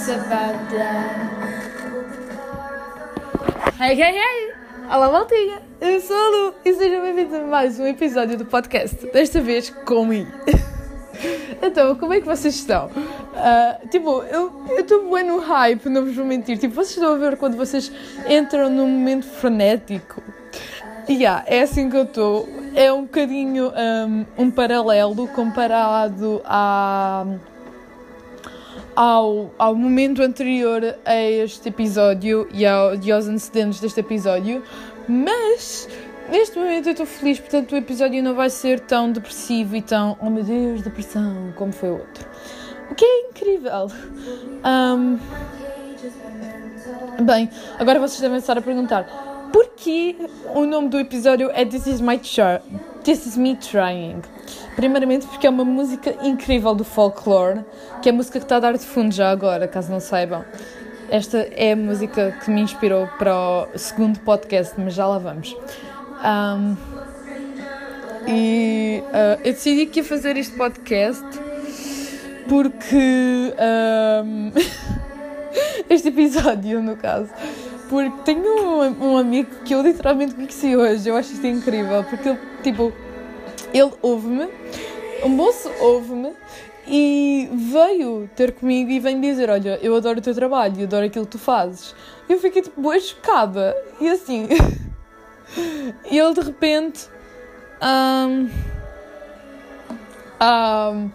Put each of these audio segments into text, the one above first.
regrets about that. Hey, hey, hey! Olá, maltinha! Eu sou a Lu e sejam bem-vindos a mais um episódio do podcast, desta vez comigo. Então, como é que vocês estão? Uh, tipo, eu estou bem no hype, não vos vou mentir. Tipo, vocês estão a ver quando vocês entram num momento frenético. Yeah, é assim que eu estou. É um bocadinho um, um paralelo comparado a, ao, ao momento anterior a este episódio e, ao, e aos antecedentes deste episódio. Mas neste momento eu estou feliz, portanto o episódio não vai ser tão depressivo e tão, oh meu Deus, depressão, como foi o outro. O que é incrível. Um, bem, agora vocês devem estar a perguntar porquê o nome do episódio é This Is My Try, This Is Me Trying. Primeiramente porque é uma música incrível do folklore, que é a música que está a dar de fundo já agora, caso não saibam. Esta é a música que me inspirou para o segundo podcast, mas já lá vamos. Um, e uh, eu decidi que ia fazer este podcast porque. Um, este episódio, no caso. Porque tenho um, um, amigo que eu literalmente conheci hoje. Eu acho isto incrível. Porque ele, tipo, ele ouve-me, o moço ouve-me e veio ter comigo e vem dizer: Olha, eu adoro o teu trabalho, eu adoro aquilo que tu fazes. E eu fiquei tipo, boa chocada. E assim. E ele de repente. Um, um,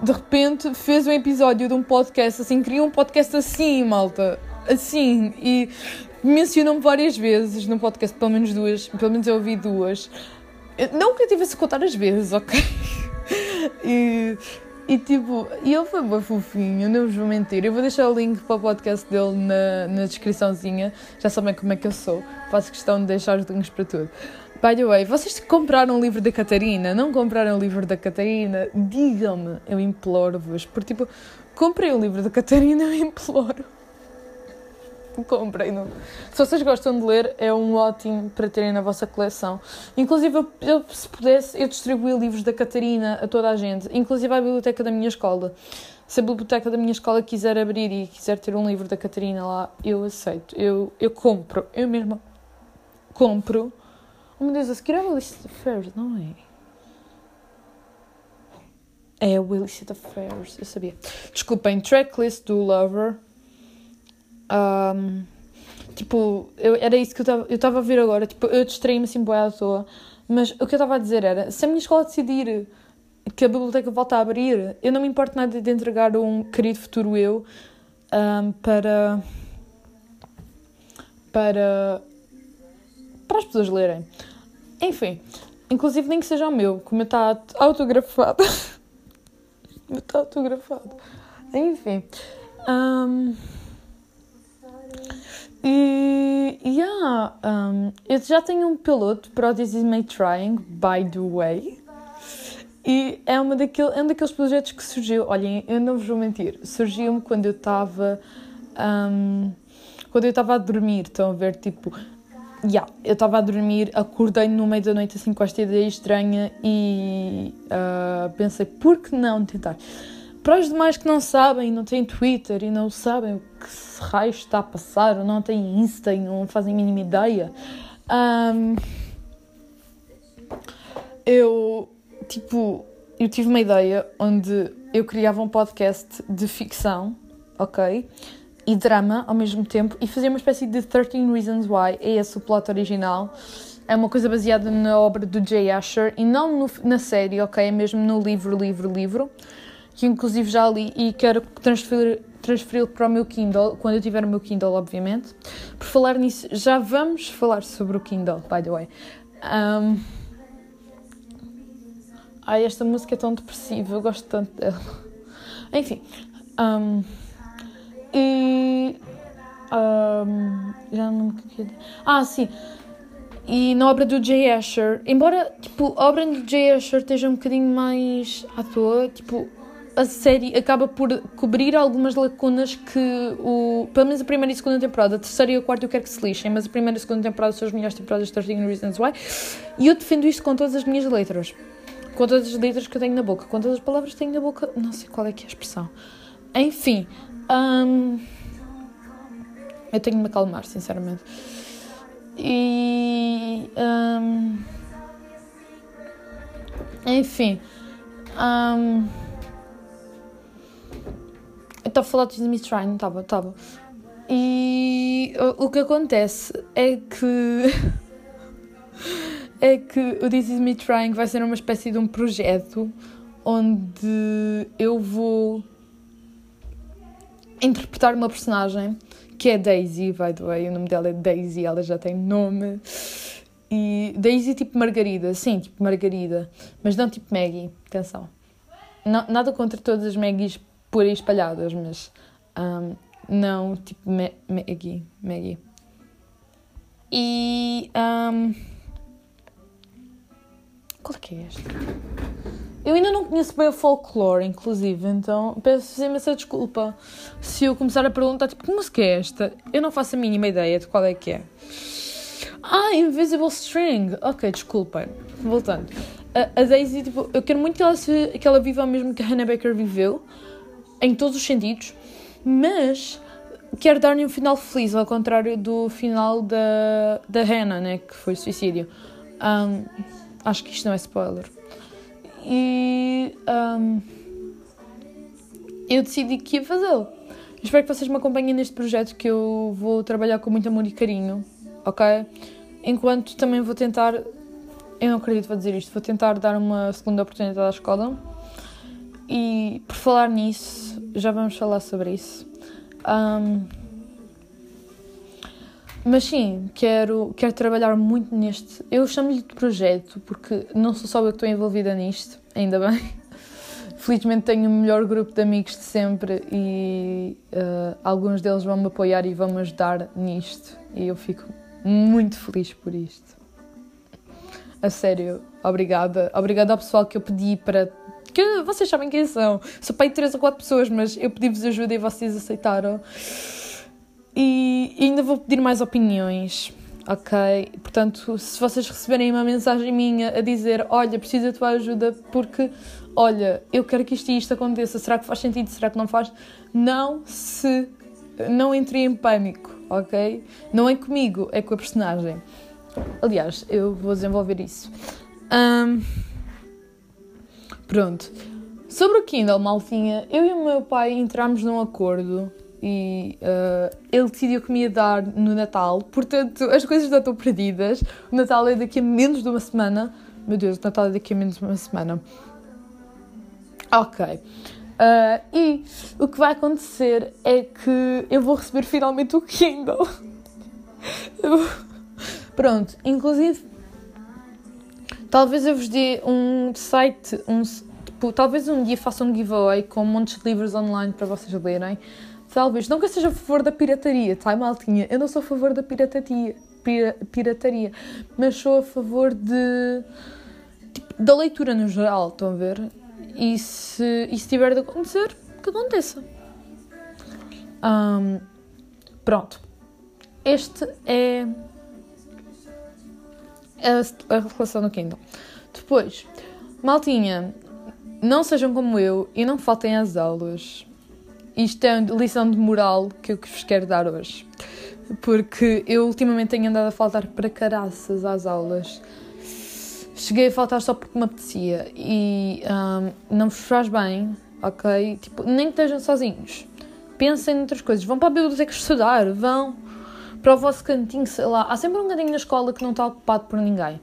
de repente fez um episódio de um podcast assim, criou um podcast assim, malta. Assim. E mencionou-me várias vezes no podcast, pelo menos duas. Pelo menos eu ouvi duas. Não que eu tivesse a contar as vezes, ok? e. E tipo, ele foi bem fofinho, não vos vou mentir. Eu vou deixar o link para o podcast dele na, na descriçãozinha. Já sabem como é que eu sou. Faço questão de deixar os links para tudo. By the way, vocês compraram o livro da Catarina? Não compraram o livro da Catarina? Digam-me, eu imploro-vos. Porque tipo, comprei o livro da Catarina, eu imploro comprem. Não. Se vocês gostam de ler, é um ótimo para terem na vossa coleção. Inclusive, eu, se pudesse, eu distribuía livros da Catarina a toda a gente, inclusive à biblioteca da minha escola. Se a biblioteca da minha escola quiser abrir e quiser ter um livro da Catarina lá, eu aceito. Eu, eu compro. Eu mesma compro. Oh meu Deus, a seguir é o Illicit Affairs, não é? É o Illicit Affairs, eu sabia. Desculpem, tracklist do Lover. Um, tipo, eu, era isso que eu estava a ver agora. Tipo, eu distraí-me assim boa à toa. Mas o que eu estava a dizer era: se a minha escola decidir que a biblioteca volta a abrir, eu não me importo nada de entregar um querido futuro eu um, para. para. para as pessoas lerem. Enfim, inclusive nem que seja o meu, como está autografado. está autografado. Enfim. Um, e, yeah, um, eu já tenho um piloto para Is Me Trying, by the way. E é, uma daquele, é um daqueles projetos que surgiu. Olhem, eu não vos vou mentir, surgiu-me quando eu estava. Um, quando eu estava a dormir, estão a ver? Tipo, yeah, eu estava a dormir, acordei no meio da noite assim com esta ideia estranha e uh, pensei, por que não tentar? Para os demais que não sabem, não têm Twitter e não sabem o que raio está a passar, ou não têm Insta e não fazem a mínima ideia, um, eu, tipo, eu tive uma ideia onde eu criava um podcast de ficção, ok? E drama ao mesmo tempo, e fazia uma espécie de 13 Reasons Why, é esse o plot original. É uma coisa baseada na obra do Jay Asher e não no, na série, ok? É mesmo no livro, livro, livro que inclusive já li e quero transferir, transferi-lo para o meu Kindle, quando eu tiver o meu Kindle, obviamente. Por falar nisso, já vamos falar sobre o Kindle, by the way. Um... Ai, esta música é tão depressiva, eu gosto tanto dela. Enfim. Um... E. Um... Já não. Ah, sim. E na obra do Jay Asher, embora tipo, a obra do Jay Asher esteja um bocadinho mais à toa, tipo, a série acaba por cobrir algumas lacunas que o. Pelo menos a primeira e a segunda temporada. A terceira e a quarta eu quero que se lixem, mas a primeira e a segunda temporada são as melhores temporadas de 13 Reasons Why. E eu defendo isto com todas as minhas letras. Com todas as letras que eu tenho na boca. Com todas as palavras que tenho na boca. Não sei qual é que é a expressão. Enfim. hum, eu tenho de me acalmar, sinceramente. E. hum, enfim. hum, eu estava a falar de Miss não estava? Estava. E o, o que acontece é que. é que o This Is Me Trying vai ser uma espécie de um projeto onde eu vou interpretar uma personagem que é Daisy, by the way, o nome dela é Daisy, ela já tem nome. E Daisy tipo Margarida, sim, tipo Margarida, mas não tipo Maggie, atenção. Não- nada contra todas as Maggies por aí espalhadas, mas ahm, não tipo Ma- Maggie, Maggie. E ahm, qual é que é este? Eu ainda não conheço bem o folclore, inclusive, então peço imensa desculpa se eu começar a perguntar, tipo, que música é esta? Eu não faço a mínima ideia de qual é que é. Ah, Invisible String! Ok, desculpem. Voltando. A, a Daisy, tipo, eu quero muito que ela, se, que ela viva o mesmo que a Hannah Baker viveu, em todos os sentidos, mas quero dar-lhe um final feliz, ao contrário do final da, da Hannah, né, que foi suicídio. Ahm, acho que isto não é spoiler. E ahm, eu decidi que ia fazê-lo. Espero que vocês me acompanhem neste projeto que eu vou trabalhar com muito amor e carinho, ok? Enquanto também vou tentar, eu não acredito vou dizer isto, vou tentar dar uma segunda oportunidade à escola. E por falar nisso, já vamos falar sobre isso. Ahm, mas sim, quero, quero trabalhar muito neste. Eu chamo-lhe de projeto porque não sou só eu que estou envolvida nisto, ainda bem. Felizmente tenho o melhor grupo de amigos de sempre e eh, alguns deles vão me apoiar e vão me ajudar nisto. E eu fico muito feliz por isto. A sério, obrigada. Obrigada ao pessoal que eu pedi para. Que vocês sabem quem são. Sou pai de 3 ou 4 pessoas, mas eu pedi-vos ajuda e vocês aceitaram. E ainda vou pedir mais opiniões, ok? Portanto, se vocês receberem uma mensagem minha a dizer: Olha, preciso da tua ajuda porque, olha, eu quero que isto e isto aconteça, será que faz sentido? Será que não faz? Não se. Não entre em pânico, ok? Não é comigo, é com a personagem. Aliás, eu vou desenvolver isso. Ahm, pronto. Sobre o Kindle, maltinha, eu e o meu pai entramos num acordo e ah, ele decidiu que me ia dar no Natal. Portanto, as coisas já estão perdidas. O Natal é daqui a menos de uma semana. Meu Deus, o Natal é daqui a menos de uma semana. Ok. Ah, e o que vai acontecer é que eu vou receber finalmente o Kindle. Pronto, inclusive, talvez eu vos dê um site, um, tipo, talvez um dia faça um giveaway com montes de livros online para vocês lerem. Talvez, não que eu seja a favor da pirataria, tá, maltinha? Eu não sou a favor da pirataria, pira- pirataria mas sou a favor de, tipo, da leitura no geral, estão a ver? E se, e se tiver de acontecer, que aconteça. Ahm, pronto. Este é a, a relação do Kindle. Depois, maltinha, não sejam como eu e não faltem às aulas. Isto é a lição de moral que eu vos quero dar hoje. Porque eu ultimamente tenho andado a faltar para caraças às aulas. Cheguei a faltar só porque me apetecia e ahm, não vos faz bem, ok? Tipo, nem que estejam sozinhos. Pensem noutras coisas. Vão para a biblioteca estudar, vão para o vosso cantinho, sei lá. Há sempre um cantinho na escola que não está ocupado por ninguém.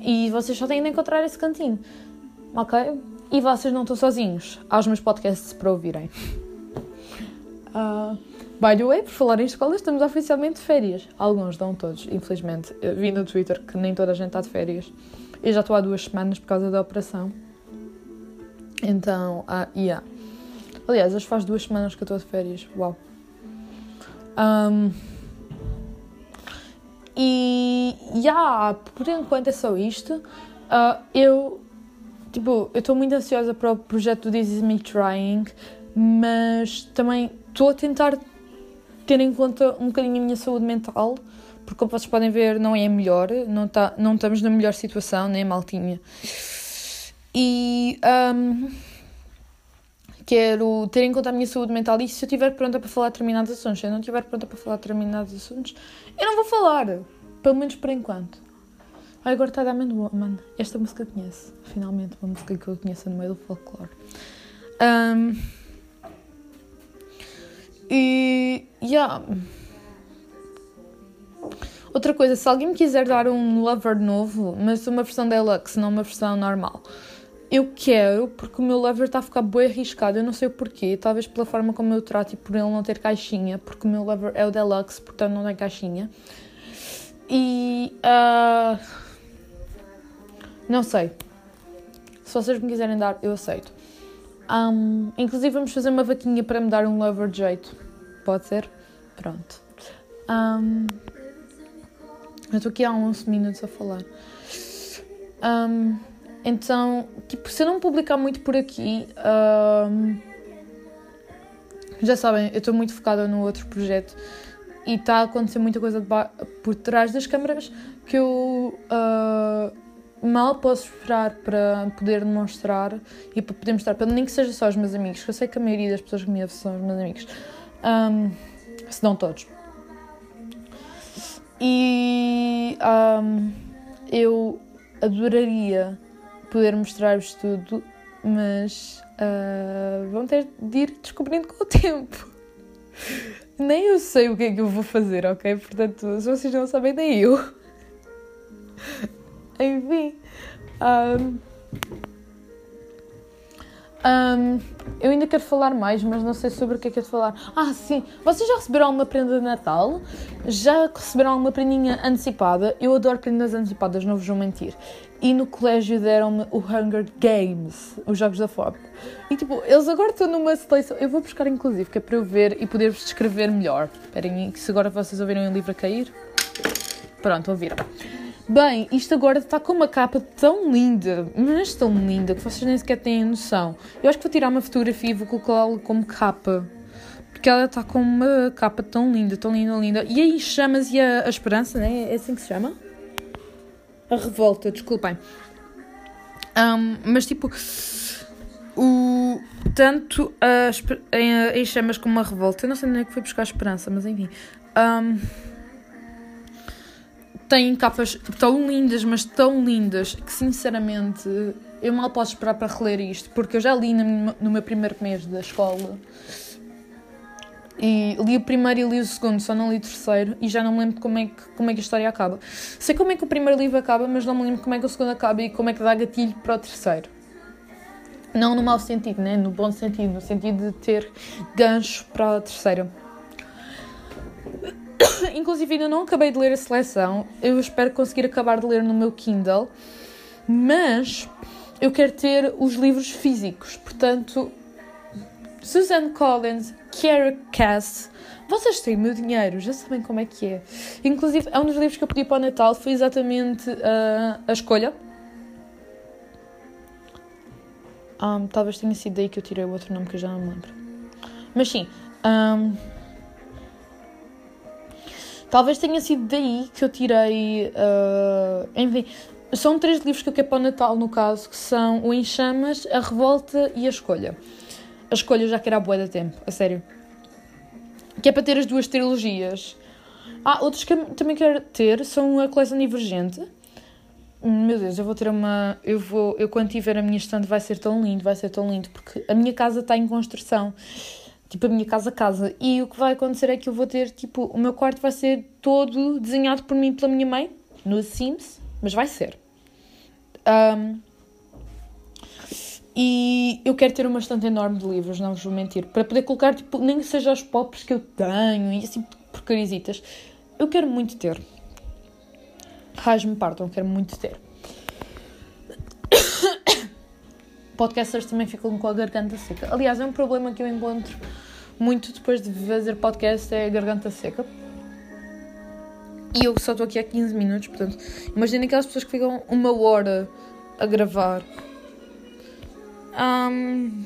E vocês só têm de encontrar esse cantinho, ok? E vocês não estão sozinhos. Há os meus podcasts para ouvirem. Ah, by the way, por falar em escola, estamos oficialmente de férias. Alguns, não todos, infelizmente. Eu vi no Twitter que nem toda a gente está de férias. Eu já estou há duas semanas por causa da operação. Então, ah, yeah. Aliás, hoje faz duas semanas que eu estou de férias. Uau. Ahm, e, yeah, por enquanto é só isto. Ah, eu tipo, eu estou muito ansiosa para o projeto do This Is Me Trying, mas também estou a tentar ter em conta um bocadinho a minha saúde mental, porque como vocês podem ver, não é a melhor, não, tá, não estamos na melhor situação, nem a maltinha. E um, quero ter em conta a minha saúde mental e se eu estiver pronta para falar determinados assuntos, se eu não estiver pronta para falar determinados assuntos, eu não vou falar, pelo menos por enquanto. Ai, agora está a dar Woman. Esta música eu conheço, finalmente, uma música que eu conheço no meio do folclore. Um, e. Yeah. Outra coisa, se alguém me quiser dar um lover novo, mas uma versão deluxe, não uma versão normal, eu quero, porque o meu lover está a ficar bem arriscado. Eu não sei o porquê, talvez pela forma como eu trato e por ele não ter caixinha, porque o meu lover é o deluxe, portanto não tem caixinha. E. Uh, não sei. Se vocês me quiserem dar, eu aceito. Um, inclusive, vamos fazer uma vaquinha para me dar um lover de jeito. Pode ser? Pronto. Um, eu estou aqui há 11 minutos a falar. Um, então, tipo, se eu não publicar muito por aqui, um, já sabem, eu estou muito focada no outro projeto e está a acontecer muita coisa por trás das câmaras que eu uh, mal posso esperar para poder demonstrar e para poder mostrar, nem que seja só os meus amigos, que eu sei que a maioria das pessoas que me ouvem são os meus amigos, um, se não todos. E um, eu adoraria poder mostrar-vos tudo, mas uh, vão ter de ir descobrindo com o tempo. Nem eu sei o que é que eu vou fazer, ok? Portanto, se vocês não sabem, nem eu. Enfim. Um, um, eu ainda quero falar mais, mas não sei sobre o que é que é de falar. Ah, sim. Vocês já receberam alguma prenda de Natal? Já receberam alguma prendinha antecipada? Eu adoro prendas antecipadas, não vos vou mentir. E no colégio deram-me o Hunger Games, os Jogos da Fome. E tipo, eles agora estão numa seleção. Eu vou buscar inclusive, que é para eu ver e poder-vos descrever melhor. Esperem, que se agora vocês ouviram o livro a cair. Pronto, ouviram. Bem, isto agora está com uma capa tão linda, mas tão linda, que vocês nem sequer têm noção. Eu acho que vou tirar uma fotografia e vou colocá-la como capa. Porque ela está com uma capa tão linda, tão linda, linda. E aí chama-se a, a Esperança, né? É assim que se chama? A Revolta, desculpem. Um, mas tipo, o, tanto a, em, chamas como a revolta, eu não sei onde é que foi buscar a esperança, mas enfim. Um, têm capas tão lindas, mas tão lindas, que sinceramente eu mal posso esperar para reler isto, porque eu já li no, meu primeiro mês da escola. E li o primeiro e li o segundo, só não li o terceiro e já não me lembro como é, que, como é que a história acaba. Sei como é que o primeiro livro acaba, mas não me lembro como é que o segundo acaba e como é que dá gatilho para o terceiro. Não no mau sentido, né? no bom sentido, no sentido de ter gancho para o terceiro. Inclusive, ainda não acabei de ler a seleção. Eu espero conseguir acabar de ler no meu Kindle. Mas eu quero ter os livros físicos. Portanto, Susan Collins, Kiera Cass. Vocês têm meu dinheiro, já sabem como é que é. Inclusive, é um dos livros que eu pedi para o Natal, foi exatamente uh, a escolha. Um, talvez tenha sido daí que eu tirei o outro nome que eu já não me lembro. Mas sim, um, Talvez tenha sido daí que eu tirei. Uh, enfim, são três livros que eu quero para o Natal, no caso, que são O Em Chamas, A Revolta e A Escolha. A Escolha já quero há boa da tempo, a sério. Que é para ter as duas trilogias. Ah, outros que eu também quero ter são a coleção Divergente. Meu Deus, eu vou ter uma. Eu vou. Eu quando tiver a minha estante vai ser tão lindo, vai ser tão lindo, porque a minha casa está em construção tipo a minha casa casa. E o que vai acontecer é que eu vou ter, tipo, o meu quarto vai ser todo desenhado por mim pela minha mãe, no Sims, mas vai ser. Um, e eu quero ter uma estante enorme de livros, não vos vou mentir, para poder colocar, tipo, nem que seja os pops que eu tenho e assim, porcarisitas. Eu quero muito ter. Raios-me partam, quero muito ter. Podcasters também ficam com a garganta seca. Aliás, é um problema que eu encontro muito depois de fazer podcast é a garganta seca. E eu só estou aqui há 15 minutos, portanto, imaginem aquelas pessoas que ficam uma hora a gravar Um,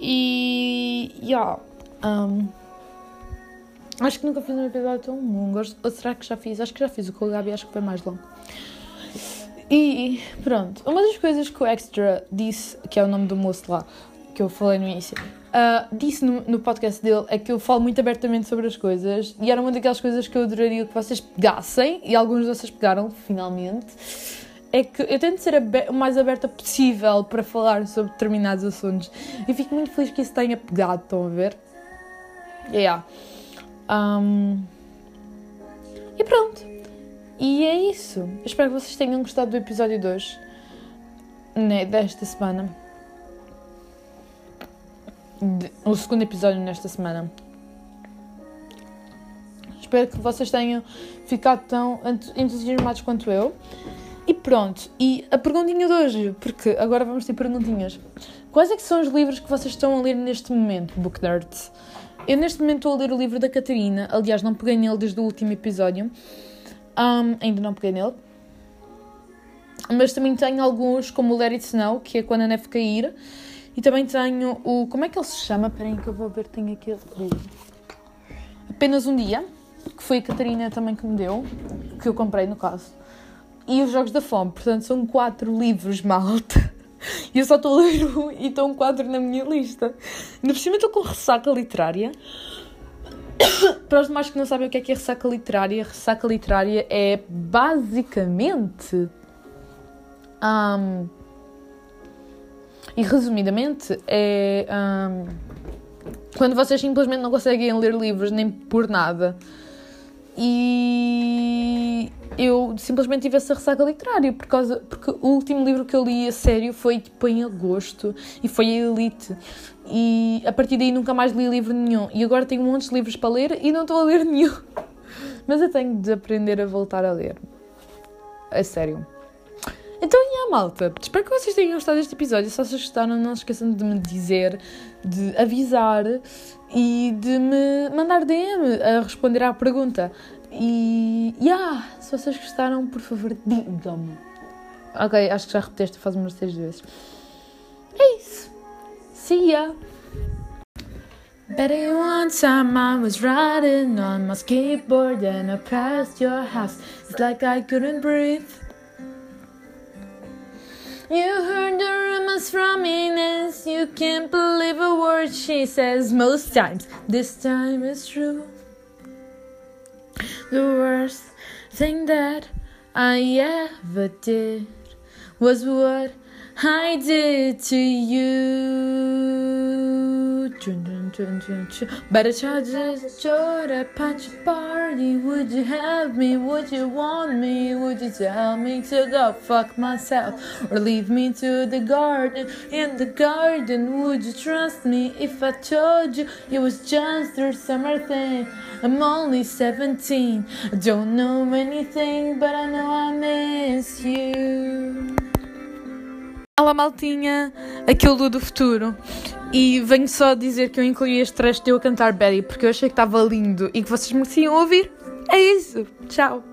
e. Yeah. Um, acho que nunca fiz um episódio tão longo. Ou será que já fiz? Acho que já fiz. O com o Gabi acho que foi mais longo. E pronto, uma das coisas que o Extra disse, que é o nome do moço lá, que eu falei no início, uh, disse no, no, podcast dele é que eu falo muito abertamente sobre as coisas e era uma daquelas coisas que eu adoraria que vocês pegassem e alguns de vocês pegaram finalmente. É que eu tento ser o mais aberta possível para falar sobre determinados assuntos e fico muito feliz que isso tenha pegado, estão a ver? Yeah. Um, e pronto. E é isso. Espero que vocês tenham gostado do episódio 2 né, desta semana. De, o segundo episódio nesta semana. Espero que vocês tenham ficado tão entusiasmados quanto eu. E pronto, e a perguntinha de hoje, porque agora vamos ter perguntinhas. Quais é que são os livros que vocês estão a ler neste momento, Book Nerds? Eu neste momento estou a ler o livro da Catarina, aliás não peguei nele desde o último episódio, um, ainda não peguei nele. Mas também tenho alguns, como o Let It Snow, que é quando a neve cair. E também tenho o. Como é que ele se chama? Espera que eu vou ver, tenho aqui Apenas um dia, que foi a Catarina também que me deu, que eu comprei no caso. E os Jogos da Fome, portanto são quatro livros, malta. E eu só estou a ler um e estão quatro na minha lista. No cima estou com ressaca literária. Para os demais que não sabem o que é que é ressaca literária, ressaca literária é basicamente. Um, e resumidamente, é. Um, quando vocês simplesmente não conseguem ler livros nem por nada. E eu simplesmente tive essa ressaca literária por causa, porque o último livro que eu li a sério foi tipo em agosto e foi a Elite e a partir daí nunca mais li livro nenhum. E agora tenho montes de livros para ler e não estou a ler nenhum. Mas eu tenho de aprender a voltar a ler. A sério. Então, e a malta? Espero que vocês tenham gostado deste episódio. Se vocês gostaram, não se esqueçam de me dizer, de avisar e de me mandar DM a responder à pergunta. E, yeah, se vocês gostaram, por favor, digam-me. Ok, acho que já repeti esta fase umas seis vezes. É isso. See ya! Betty, one time I was riding on my skateboard and I passed your house. It's like I couldn't breathe. You heard the rumors from Ines. You can't believe a word she says most times. This time it's true. The worst thing that I ever did was what I did to you. Better charge this short at punch party. Would you have me? Would you want me? Would you tell me to go fuck myself? Or leave me to the garden? In the garden, would you trust me if I told you it was just a summer thing? I'm only 17. I don't know anything, but I know I miss you. Olá maltinha, aqui é o Lu do Futuro e venho só dizer que eu incluí este trecho de eu cantar Betty porque eu achei que estava lindo e que vocês mereciam ouvir. É isso, tchau!